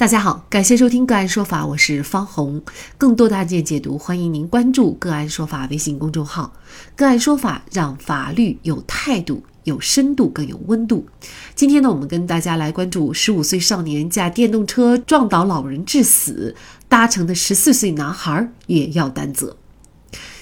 大家好，感谢收听个案说法，我是方红。更多的案件解读，欢迎您关注个案说法微信公众号。个案说法让法律有态度、有深度、更有温度。今天呢，我们跟大家来关注十五岁少年驾电动车撞倒老人致死，搭乘的十四岁男孩也要担责。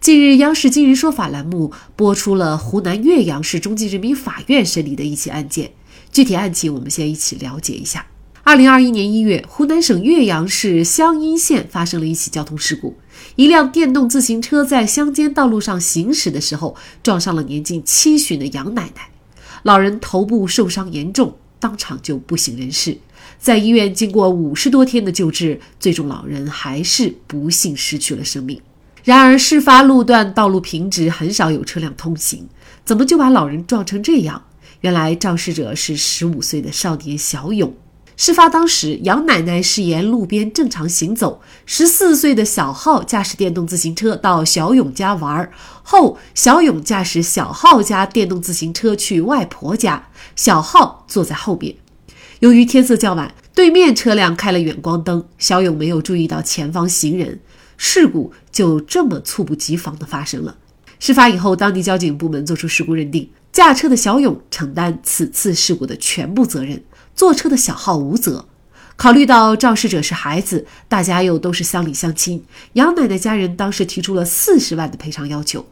近日，央视《今日说法》栏目播出了湖南岳阳市中级人民法院审理的一起案件。具体案情，我们先一起了解一下。二零二一年一月，湖南省岳阳市湘阴县发生了一起交通事故，一辆电动自行车在乡间道路上行驶的时候，撞上了年近七旬的杨奶奶，老人头部受伤严重，当场就不省人事。在医院经过五十多天的救治，最终老人还是不幸失去了生命。然而，事发路段道路平直，很少有车辆通行，怎么就把老人撞成这样？原来肇事者是十五岁的少年小勇。事发当时，杨奶奶是沿路边正常行走，十四岁的小浩驾驶电动自行车到小勇家玩后，小勇驾驶小浩家电动自行车去外婆家，小浩坐在后边。由于天色较晚，对面车辆开了远光灯，小勇没有注意到前方行人，事故就这么猝不及防的发生了。事发以后，当地交警部门作出事故认定，驾车的小勇承担此次事故的全部责任。坐车的小浩无责。考虑到肇事者是孩子，大家又都是乡里乡亲，杨奶奶家人当时提出了四十万的赔偿要求。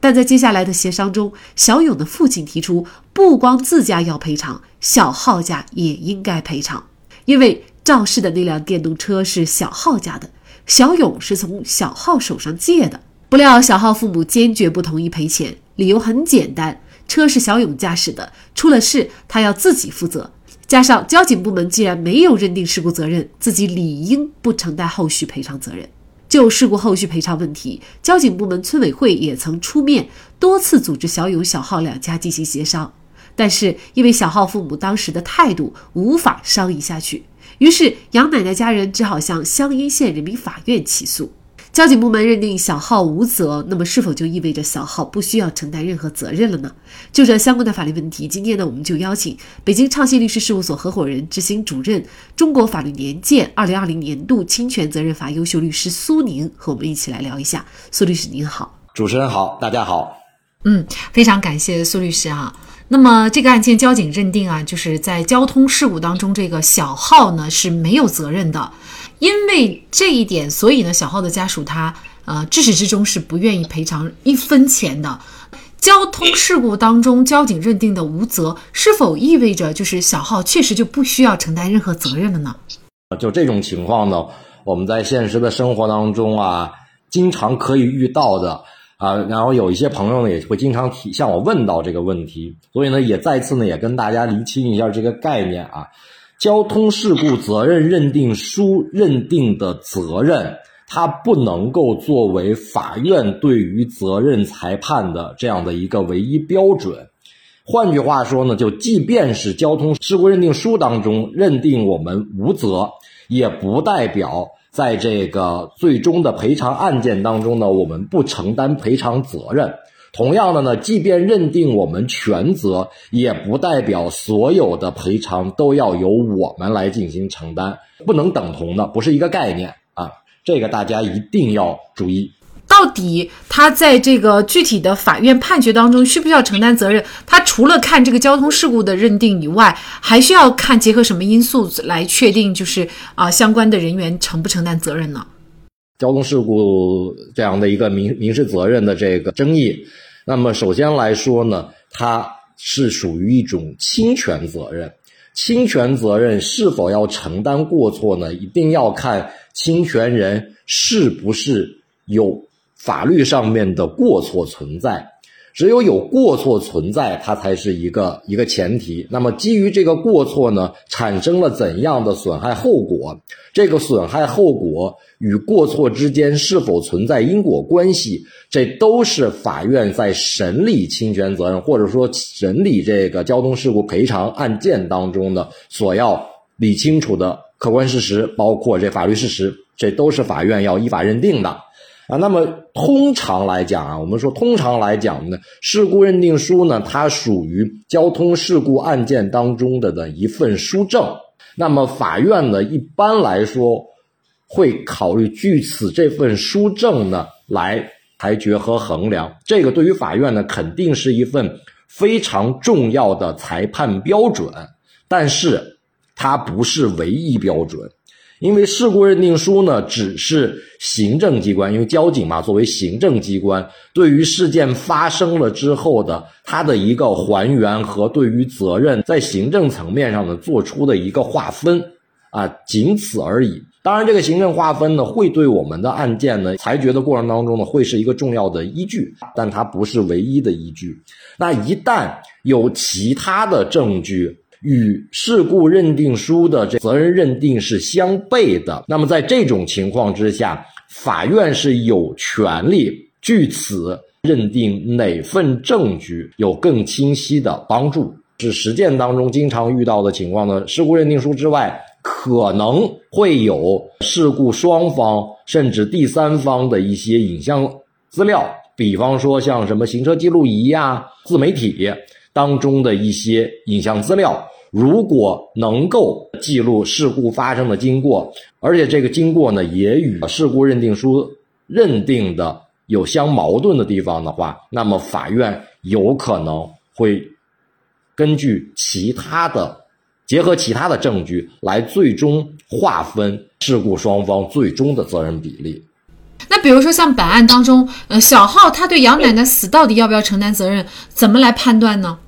但在接下来的协商中，小勇的父亲提出，不光自家要赔偿，小浩家也应该赔偿，因为肇事的那辆电动车是小浩家的，小勇是从小浩手上借的。不料小浩父母坚决不同意赔钱，理由很简单：车是小勇驾驶的，出了事他要自己负责。加上交警部门既然没有认定事故责任，自己理应不承担后续赔偿责任。就事故后续赔偿问题，交警部门村委会也曾出面多次组织小勇、小浩两家进行协商，但是因为小浩父母当时的态度无法商议下去，于是杨奶奶家人只好向湘阴县人民法院起诉。交警部门认定小浩无责，那么是否就意味着小浩不需要承担任何责任了呢？就这相关的法律问题，今天呢，我们就邀请北京畅信律师事务所合伙人、执行主任、中国法律年鉴二零二零年度侵权责任法优秀律师苏宁和我们一起来聊一下。苏律师您好，主持人好，大家好。嗯，非常感谢苏律师啊。那么这个案件交警认定啊，就是在交通事故当中，这个小浩呢是没有责任的。因为这一点，所以呢，小浩的家属他呃，至始至终是不愿意赔偿一分钱的。交通事故当中，交警认定的无责，是否意味着就是小浩确实就不需要承担任何责任了呢？就这种情况呢，我们在现实的生活当中啊，经常可以遇到的啊。然后有一些朋友呢，也会经常提向我问到这个问题，所以呢，也再次呢，也跟大家厘清一下这个概念啊。交通事故责任认定书认定的责任，它不能够作为法院对于责任裁判的这样的一个唯一标准。换句话说呢，就即便是交通事故认定书当中认定我们无责，也不代表在这个最终的赔偿案件当中呢，我们不承担赔偿责任。同样的呢，即便认定我们全责，也不代表所有的赔偿都要由我们来进行承担，不能等同的，不是一个概念啊！这个大家一定要注意。到底他在这个具体的法院判决当中需不需要承担责任？他除了看这个交通事故的认定以外，还需要看结合什么因素来确定，就是啊相关的人员承不承担责任呢？交通事故这样的一个民民事责任的这个争议，那么首先来说呢，它是属于一种侵权责任。侵权责任是否要承担过错呢？一定要看侵权人是不是有法律上面的过错存在。只有有过错存在，它才是一个一个前提。那么基于这个过错呢，产生了怎样的损害后果？这个损害后果与过错之间是否存在因果关系？这都是法院在审理侵权责任或者说审理这个交通事故赔偿案件当中的所要理清楚的客观事实，包括这法律事实，这都是法院要依法认定的。啊，那么通常来讲啊，我们说通常来讲呢，事故认定书呢，它属于交通事故案件当中的的一份书证。那么法院呢，一般来说会考虑据此这份书证呢来裁决和衡量。这个对于法院呢，肯定是一份非常重要的裁判标准，但是它不是唯一标准。因为事故认定书呢，只是行政机关，因为交警嘛，作为行政机关，对于事件发生了之后的它的一个还原和对于责任在行政层面上的做出的一个划分啊，仅此而已。当然，这个行政划分呢，会对我们的案件呢裁决的过程当中呢，会是一个重要的依据，但它不是唯一的依据。那一旦有其他的证据，与事故认定书的这责任认定是相悖的，那么在这种情况之下，法院是有权利据此认定哪份证据有更清晰的帮助。是实践当中经常遇到的情况呢？事故认定书之外，可能会有事故双方甚至第三方的一些影像资料，比方说像什么行车记录仪呀、自媒体。当中的一些影像资料，如果能够记录事故发生的经过，而且这个经过呢也与事故认定书认定的有相矛盾的地方的话，那么法院有可能会根据其他的结合其他的证据来最终划分事故双方最终的责任比例。那比如说像本案当中，呃，小浩他对杨奶奶死到底要不要承担责任，怎么来判断呢？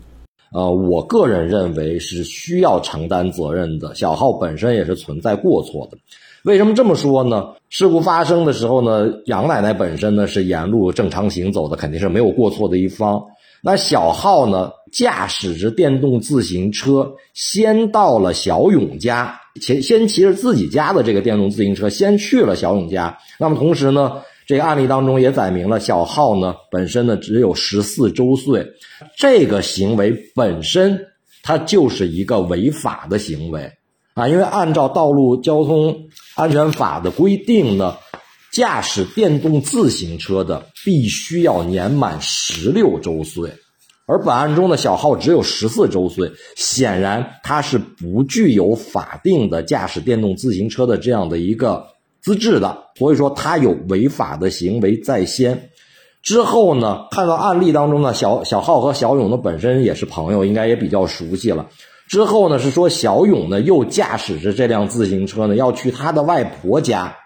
呃，我个人认为是需要承担责任的。小浩本身也是存在过错的。为什么这么说呢？事故发生的时候呢，杨奶奶本身呢是沿路正常行走的，肯定是没有过错的一方。那小浩呢，驾驶着电动自行车先到了小勇家，先先骑着自己家的这个电动自行车先去了小勇家。那么同时呢？这个案例当中也载明了，小浩呢本身呢只有十四周岁，这个行为本身它就是一个违法的行为啊！因为按照道路交通安全法的规定呢，驾驶电动自行车的必须要年满十六周岁，而本案中的小浩只有十四周岁，显然他是不具有法定的驾驶电动自行车的这样的一个。资质的，所以说他有违法的行为在先。之后呢，看到案例当中呢，小小浩和小勇呢本身也是朋友，应该也比较熟悉了。之后呢，是说小勇呢又驾驶着这辆自行车呢要去他的外婆家。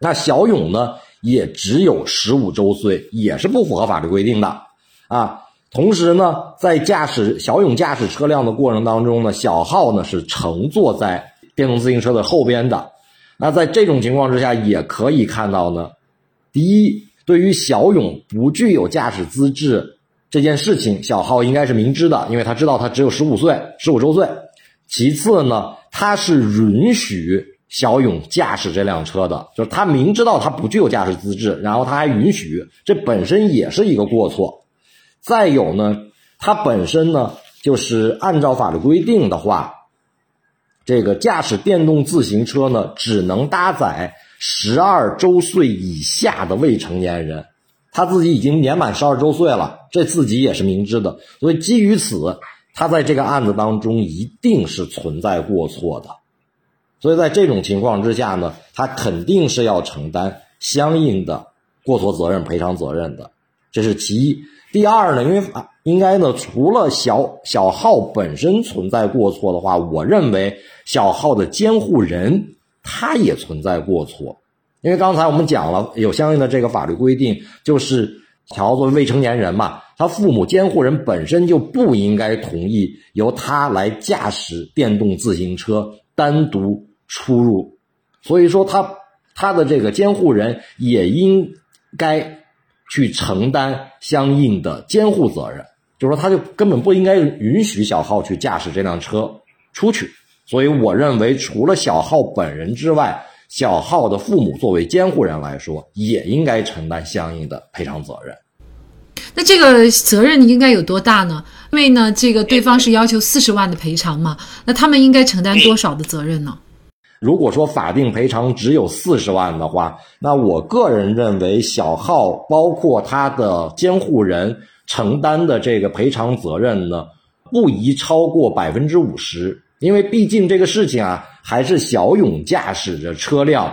那小勇呢也只有十五周岁，也是不符合法律规定的啊。同时呢，在驾驶小勇驾驶车辆的过程当中呢，小浩呢是乘坐在电动自行车的后边的。那在这种情况之下，也可以看到呢，第一，对于小勇不具有驾驶资质这件事情，小浩应该是明知的，因为他知道他只有十五岁，十五周岁。其次呢，他是允许小勇驾驶这辆车的，就是他明知道他不具有驾驶资质，然后他还允许，这本身也是一个过错。再有呢，他本身呢，就是按照法律规定的话。这个驾驶电动自行车呢，只能搭载十二周岁以下的未成年人。他自己已经年满十二周岁了，这自己也是明知的。所以基于此，他在这个案子当中一定是存在过错的。所以在这种情况之下呢，他肯定是要承担相应的过错责任、赔偿责任的。这是其一。第二呢，因为啊，应该呢，除了小小号本身存在过错的话，我认为小号的监护人他也存在过错。因为刚才我们讲了，有相应的这个法律规定，就是小号作为未成年人嘛，他父母监护人本身就不应该同意由他来驾驶电动自行车单独出入，所以说他他的这个监护人也应该。去承担相应的监护责任，就是说，他就根本不应该允许小浩去驾驶这辆车出去。所以，我认为除了小浩本人之外，小浩的父母作为监护人来说，也应该承担相应的赔偿责任。那这个责任应该有多大呢？因为呢，这个对方是要求四十万的赔偿嘛，那他们应该承担多少的责任呢？如果说法定赔偿只有四十万的话，那我个人认为小浩包括他的监护人承担的这个赔偿责任呢，不宜超过百分之五十。因为毕竟这个事情啊，还是小勇驾驶着车辆，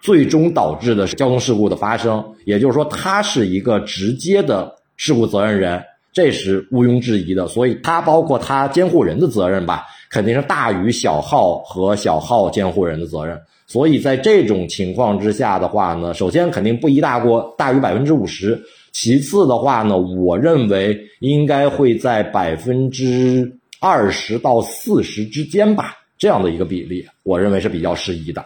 最终导致的交通事故的发生。也就是说，他是一个直接的事故责任人，这是毋庸置疑的。所以，他包括他监护人的责任吧，肯定是大于小号和小号监护人的责任。所以在这种情况之下的话呢，首先肯定不宜大过大于百分之五十。其次的话呢，我认为应该会在百分之二十到四十之间吧，这样的一个比例，我认为是比较适宜的。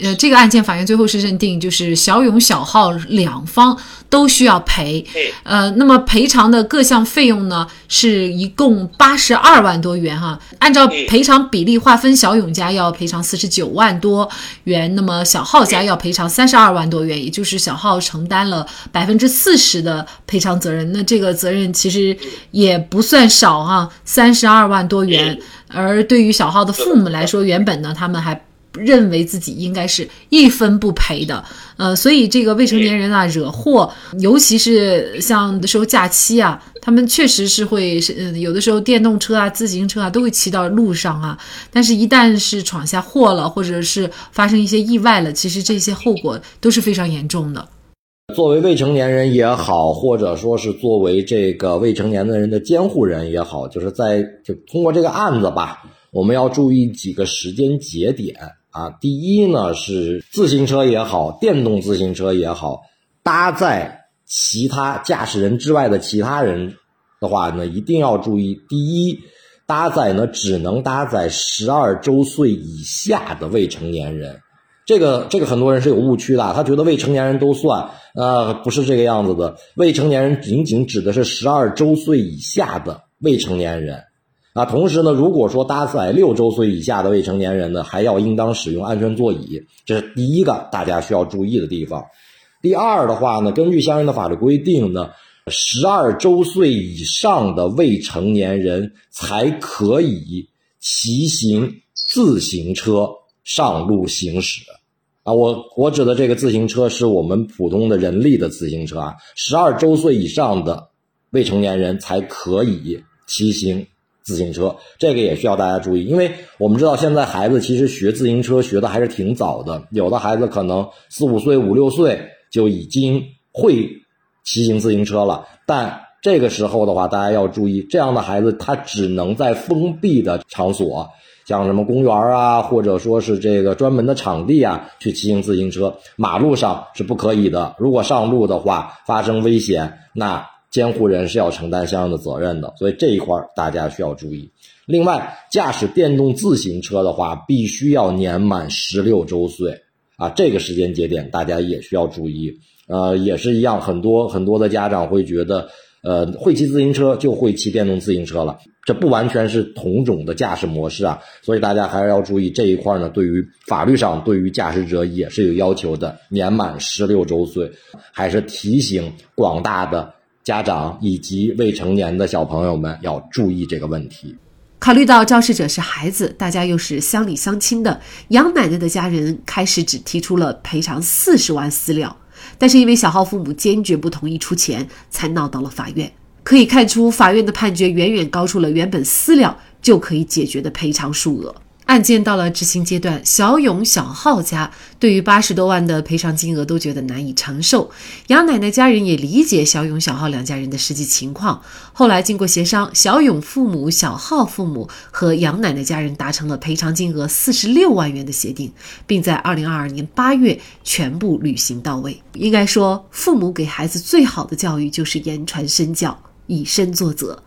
呃，这个案件法院最后是认定，就是小勇、小浩两方都需要赔。呃，那么赔偿的各项费用呢，是一共八十二万多元哈。按照赔偿比例划分，小勇家要赔偿四十九万多元，那么小浩家要赔偿三十二万多元，也就是小浩承担了百分之四十的赔偿责任。那这个责任其实也不算少哈，三十二万多元。而对于小浩的父母来说，原本呢，他们还。认为自己应该是一分不赔的，呃，所以这个未成年人啊惹祸，尤其是像的时候假期啊，他们确实是会是有的时候电动车啊、自行车啊都会骑到路上啊，但是一旦是闯下祸了，或者是发生一些意外了，其实这些后果都是非常严重的。作为未成年人也好，或者说是作为这个未成年的人的监护人也好，就是在就通过这个案子吧，我们要注意几个时间节点。啊，第一呢是自行车也好，电动自行车也好，搭载其他驾驶人之外的其他人的话呢，一定要注意。第一，搭载呢只能搭载十二周岁以下的未成年人。这个这个很多人是有误区的，他觉得未成年人都算，呃，不是这个样子的。未成年人仅仅指的是十二周岁以下的未成年人。啊，同时呢，如果说搭载六周岁以下的未成年人呢，还要应当使用安全座椅，这是第一个大家需要注意的地方。第二的话呢，根据相应的法律规定呢，十二周岁以上的未成年人才可以骑行自行车上路行驶。啊，我我指的这个自行车是我们普通的人力的自行车啊，十二周岁以上的未成年人才可以骑行。自行车这个也需要大家注意，因为我们知道现在孩子其实学自行车学的还是挺早的，有的孩子可能四五岁、五六岁就已经会骑行自行车了。但这个时候的话，大家要注意，这样的孩子他只能在封闭的场所，像什么公园啊，或者说是这个专门的场地啊，去骑行自行车，马路上是不可以的。如果上路的话，发生危险，那。监护人是要承担相应的责任的，所以这一块大家需要注意。另外，驾驶电动自行车的话，必须要年满十六周岁啊，这个时间节点大家也需要注意。呃，也是一样，很多很多的家长会觉得，呃，会骑自行车就会骑电动自行车了，这不完全是同种的驾驶模式啊，所以大家还是要注意这一块呢。对于法律上，对于驾驶者也是有要求的，年满十六周岁，还是提醒广大的。家长以及未成年的小朋友们要注意这个问题。考虑到肇事者是孩子，大家又是乡里乡亲的，杨奶奶的家人开始只提出了赔偿四十万私了，但是因为小浩父母坚决不同意出钱，才闹到了法院。可以看出，法院的判决远远高出了原本私了就可以解决的赔偿数额。案件到了执行阶段，小勇、小浩家对于八十多万的赔偿金额都觉得难以承受。杨奶奶家人也理解小勇、小浩两家人的实际情况。后来经过协商，小勇父母、小浩父母和杨奶奶家人达成了赔偿金额四十六万元的协定，并在二零二二年八月全部履行到位。应该说，父母给孩子最好的教育就是言传身教，以身作则。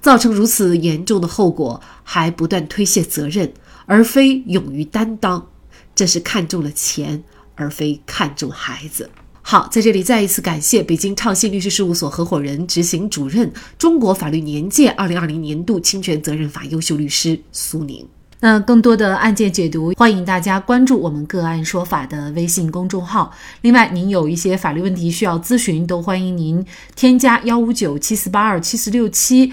造成如此严重的后果，还不断推卸责任。而非勇于担当，这是看中了钱，而非看中孩子。好，在这里再一次感谢北京畅信律师事务所合伙人、执行主任、中国法律年鉴二零二零年度侵权责任法优秀律师苏宁。那更多的案件解读，欢迎大家关注我们个案说法的微信公众号。另外，您有一些法律问题需要咨询，都欢迎您添加幺五九七四八二七四六七。